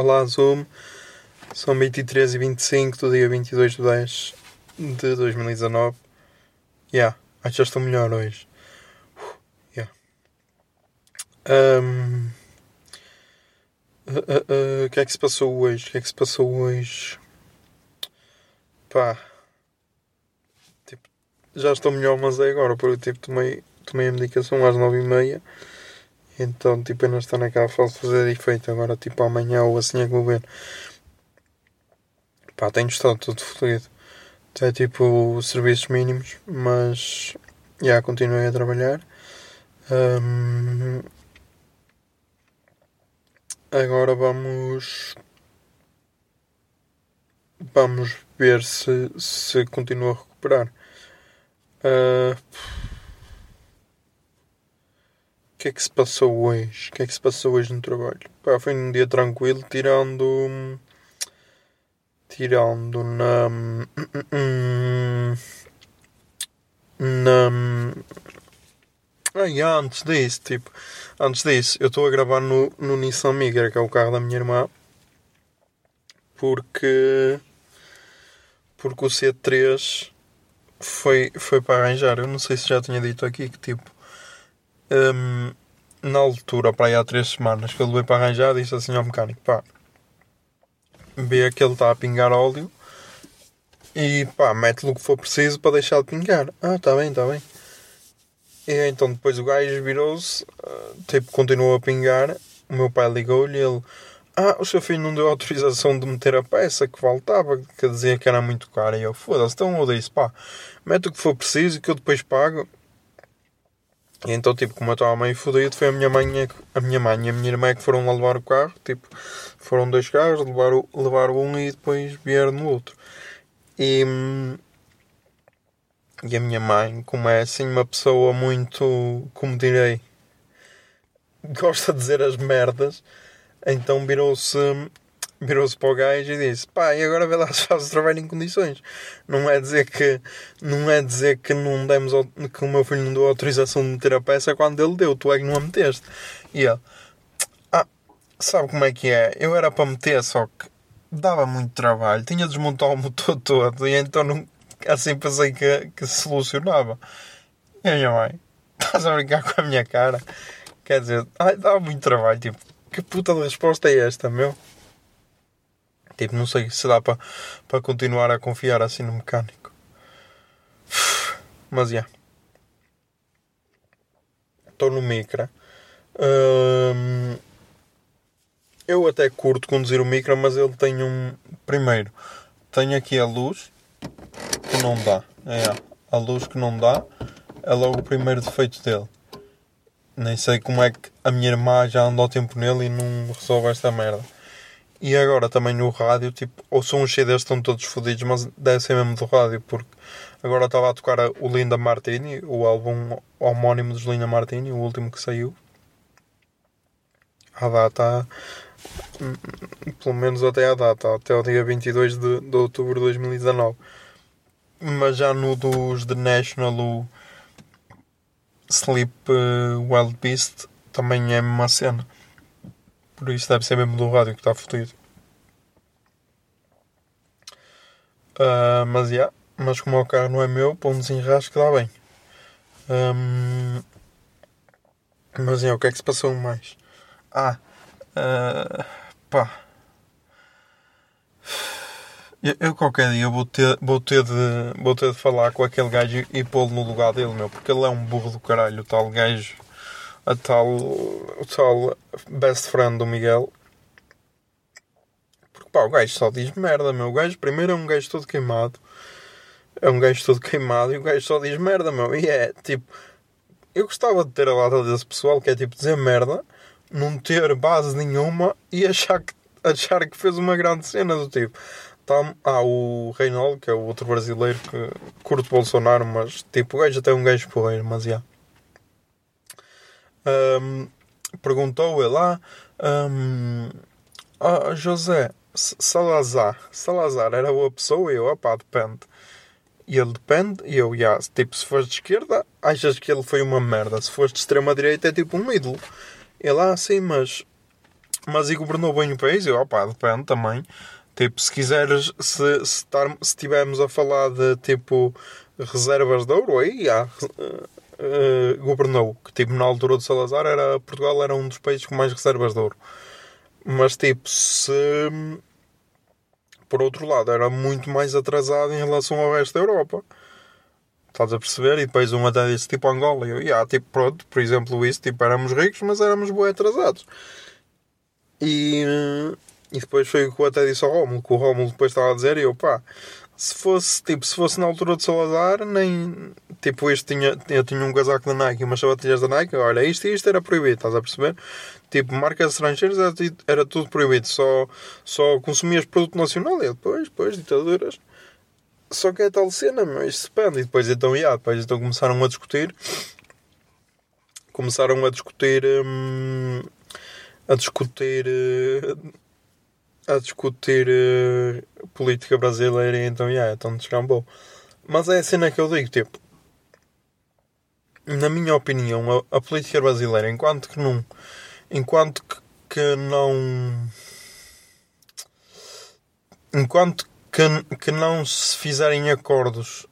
Olá, Zoom. São 23 e 25 do dia 22 de 10 de 2019. Yeah, acho que já estou melhor hoje. Uh, yeah. Um, uh, uh, uh, O que é que se passou hoje? O que é que se passou hoje? Pá. Tipo, já estou melhor, mas é agora, porque tipo, tomei, tomei a medicação às 9h30. Então, tipo, ainda está naquela fase de fazer efeito. Agora, tipo, amanhã ou assim é que vou ver. Pá, tenho estado todo fodido. Até, tipo, serviços mínimos. Mas, já, continuei a trabalhar. Agora vamos... Vamos ver se, se continuo a recuperar. Ah, o que é que se passou hoje? O que é que se passou hoje no trabalho? Pá, foi um dia tranquilo, tirando. Tirando na. Na. E antes disso, tipo. Antes disso, eu estou a gravar no, no Nissan Migra, que é o carro da minha irmã. Porque. Porque o C3 foi, foi para arranjar. Eu não sei se já tinha dito aqui que tipo. Hum, na altura, para aí há três semanas que eu levei para arranjar, disse assim ao mecânico: pá, vê que ele está a pingar óleo e pá, mete-lhe o que for preciso para deixar de pingar. Ah, está bem, está bem. E então depois o gajo virou-se, ah, tipo, continuou a pingar. O meu pai ligou-lhe ele: Ah, o seu filho não deu autorização de meter a peça que faltava, que dizia que era muito cara. E eu: Foda-se, então eu disse: pá, mete o que for preciso que eu depois pago. E então, tipo, como eu estava meio fodido, foi a minha mãe, a minha mãe e a minha irmã que foram lá levar o carro. Tipo, foram dois carros, levaram, levaram um e depois vieram no outro. E, e a minha mãe, como é assim uma pessoa muito, como direi, gosta de dizer as merdas, então virou-se virou-se para o gajo e disse: pá, e agora vê lá se faz o trabalho em condições. Não é dizer que não é dizer que não demos que o meu filho não deu autorização de meter a peça quando ele deu, tu é que não a meteste. E ele: Ah, sabe como é que é? Eu era para meter, só que dava muito trabalho, tinha de desmontar o motor todo e então não, assim pensei que, que se solucionava. E a minha mãe, estás a brincar com a minha cara? Quer dizer, ai, dava muito trabalho, tipo, que puta de resposta é esta, meu? Tipo, não sei se dá para para continuar a confiar assim no mecânico. Mas já. Estou no Micra. Hum, eu até curto conduzir o Micra, mas ele tem um. Primeiro, tem aqui a luz que não dá. É, a luz que não dá é logo o primeiro defeito dele. Nem sei como é que a minha irmã já anda tempo nele e não resolve esta merda. E agora também no rádio, tipo, ou são os CDs estão todos fodidos, mas deve ser mesmo do rádio, porque agora estava a tocar o Linda Martini, o álbum homónimo dos Linda Martini, o último que saiu. A data, hum, pelo menos até a data, até o dia 22 de, de outubro de 2019. Mas já no dos The National, o Sleep eh, Wild Beast, também é uma cena. Por isso deve ser mesmo do rádio que está fodido. Ah, mas já, mas como o carro não é meu, para um dá bem. Ahm, mas já, o que é que se passou mais? Ah, ah, pá. Eu, eu qualquer dia vou ter, vou, ter de, vou ter de falar com aquele gajo e pô-lo no lugar dele, meu, porque ele é um burro do caralho, o tal gajo, a tal, o tal best friend do Miguel. Porque pá, o gajo só diz merda, meu. O gajo primeiro é um gajo todo queimado, é um gajo todo queimado e o gajo só diz merda, meu. E é tipo, eu gostava de ter a lata desse pessoal que é tipo dizer merda, não ter base nenhuma e achar que, achar que fez uma grande cena do tipo. Tá, há o Reinaldo, que é o outro brasileiro que curte Bolsonaro, mas tipo, o gajo até é um gajo porreiro, mas já. Ahm, perguntou ele lá, ahm, ah, José Salazar, Salazar era boa pessoa? E eu, opá, depende. E ele depende, e eu, já, tipo, se fores de esquerda, achas que ele foi uma merda. Se fores de extrema direita, é tipo um ídolo. Ele, ah, sim, mas. Mas e governou bem o país? Eu, opá, depende também. Tipo, se quiseres, se, se, se a falar de tipo reservas de ouro, aí já. Eh, governou. Que tipo, na altura do Salazar, era, Portugal era um dos países com mais reservas de ouro. Mas tipo, se por outro lado, era muito mais atrasado em relação ao resto da Europa. Estás a perceber? E depois um até disse tipo Angola. E eu, yeah, tipo, pronto, por exemplo, isso, tipo, éramos ricos, mas éramos bem atrasados. E, e depois foi o que eu até disse ao Rómulo, que o Rómulo depois estava a dizer, e eu, pá, se fosse, tipo, se fosse na altura de Salazar, nem, tipo, este tinha, eu tinha um casaco da Nike e umas sapatilhas da Nike, olha, isto e isto era proibido, estás a perceber? Tipo, marcas estrangeiras era, era tudo proibido, só, só consumias produto nacional e depois, depois, ditaduras. Só que é tal cena, meu, isto se pende. E depois então, yeah, depois então começaram a discutir. Começaram a discutir. hum, a discutir. eh, a discutir eh, política brasileira então, yeah, então descambou. Mas é a cena que eu digo, tipo. Na minha opinião, a, a política brasileira, enquanto que não. Enquanto que, que não. Enquanto que, que não se fizerem acordos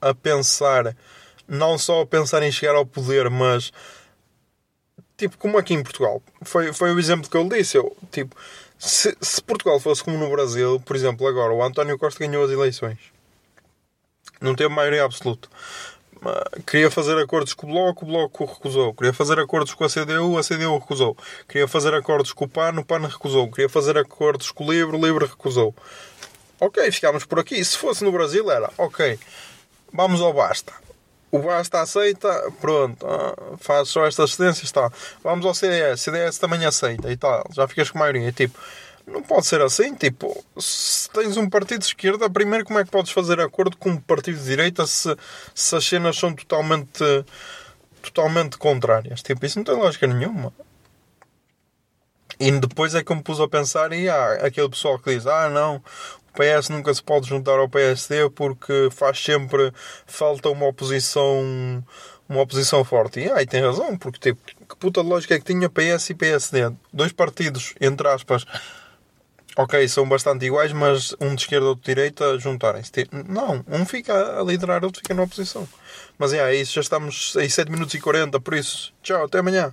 a pensar, não só a pensar em chegar ao poder, mas tipo como aqui em Portugal. Foi, foi o exemplo que eu disse. Eu, tipo, se, se Portugal fosse como no Brasil, por exemplo, agora o António Costa ganhou as eleições, não teve maioria absoluta. Queria fazer acordos com o Bloco, o Bloco recusou. Queria fazer acordos com a CDU, a CDU recusou. Queria fazer acordos com o PAN, o PAN recusou. Queria fazer acordos com o LIVRE, o LIVRE recusou. Ok, ficámos por aqui. Se fosse no Brasil era, ok, vamos ao Basta. O Basta aceita, pronto, ah, faz só estas cedências, tá. Vamos ao CDS, CDS também aceita e tal, já ficas com maioria. Tipo, não pode ser assim, tipo, se tens um partido de esquerda, primeiro como é que podes fazer acordo com um partido de direita se, se as cenas são totalmente, totalmente contrárias? Tipo, isso não tem lógica nenhuma. E depois é que eu me pus a pensar, e há aquele pessoal que diz, ah não, PS nunca se pode juntar ao PSD porque faz sempre falta uma oposição uma oposição forte. E aí tem razão, porque tipo, que puta de lógica é que tinha PS e PSD? Dois partidos, entre aspas, ok, são bastante iguais, mas um de esquerda e outro de direita juntarem-se. Tipo, Não, um fica a liderar, outro fica na oposição. Mas é isso, já estamos em 7 minutos e 40, por isso, tchau, até amanhã.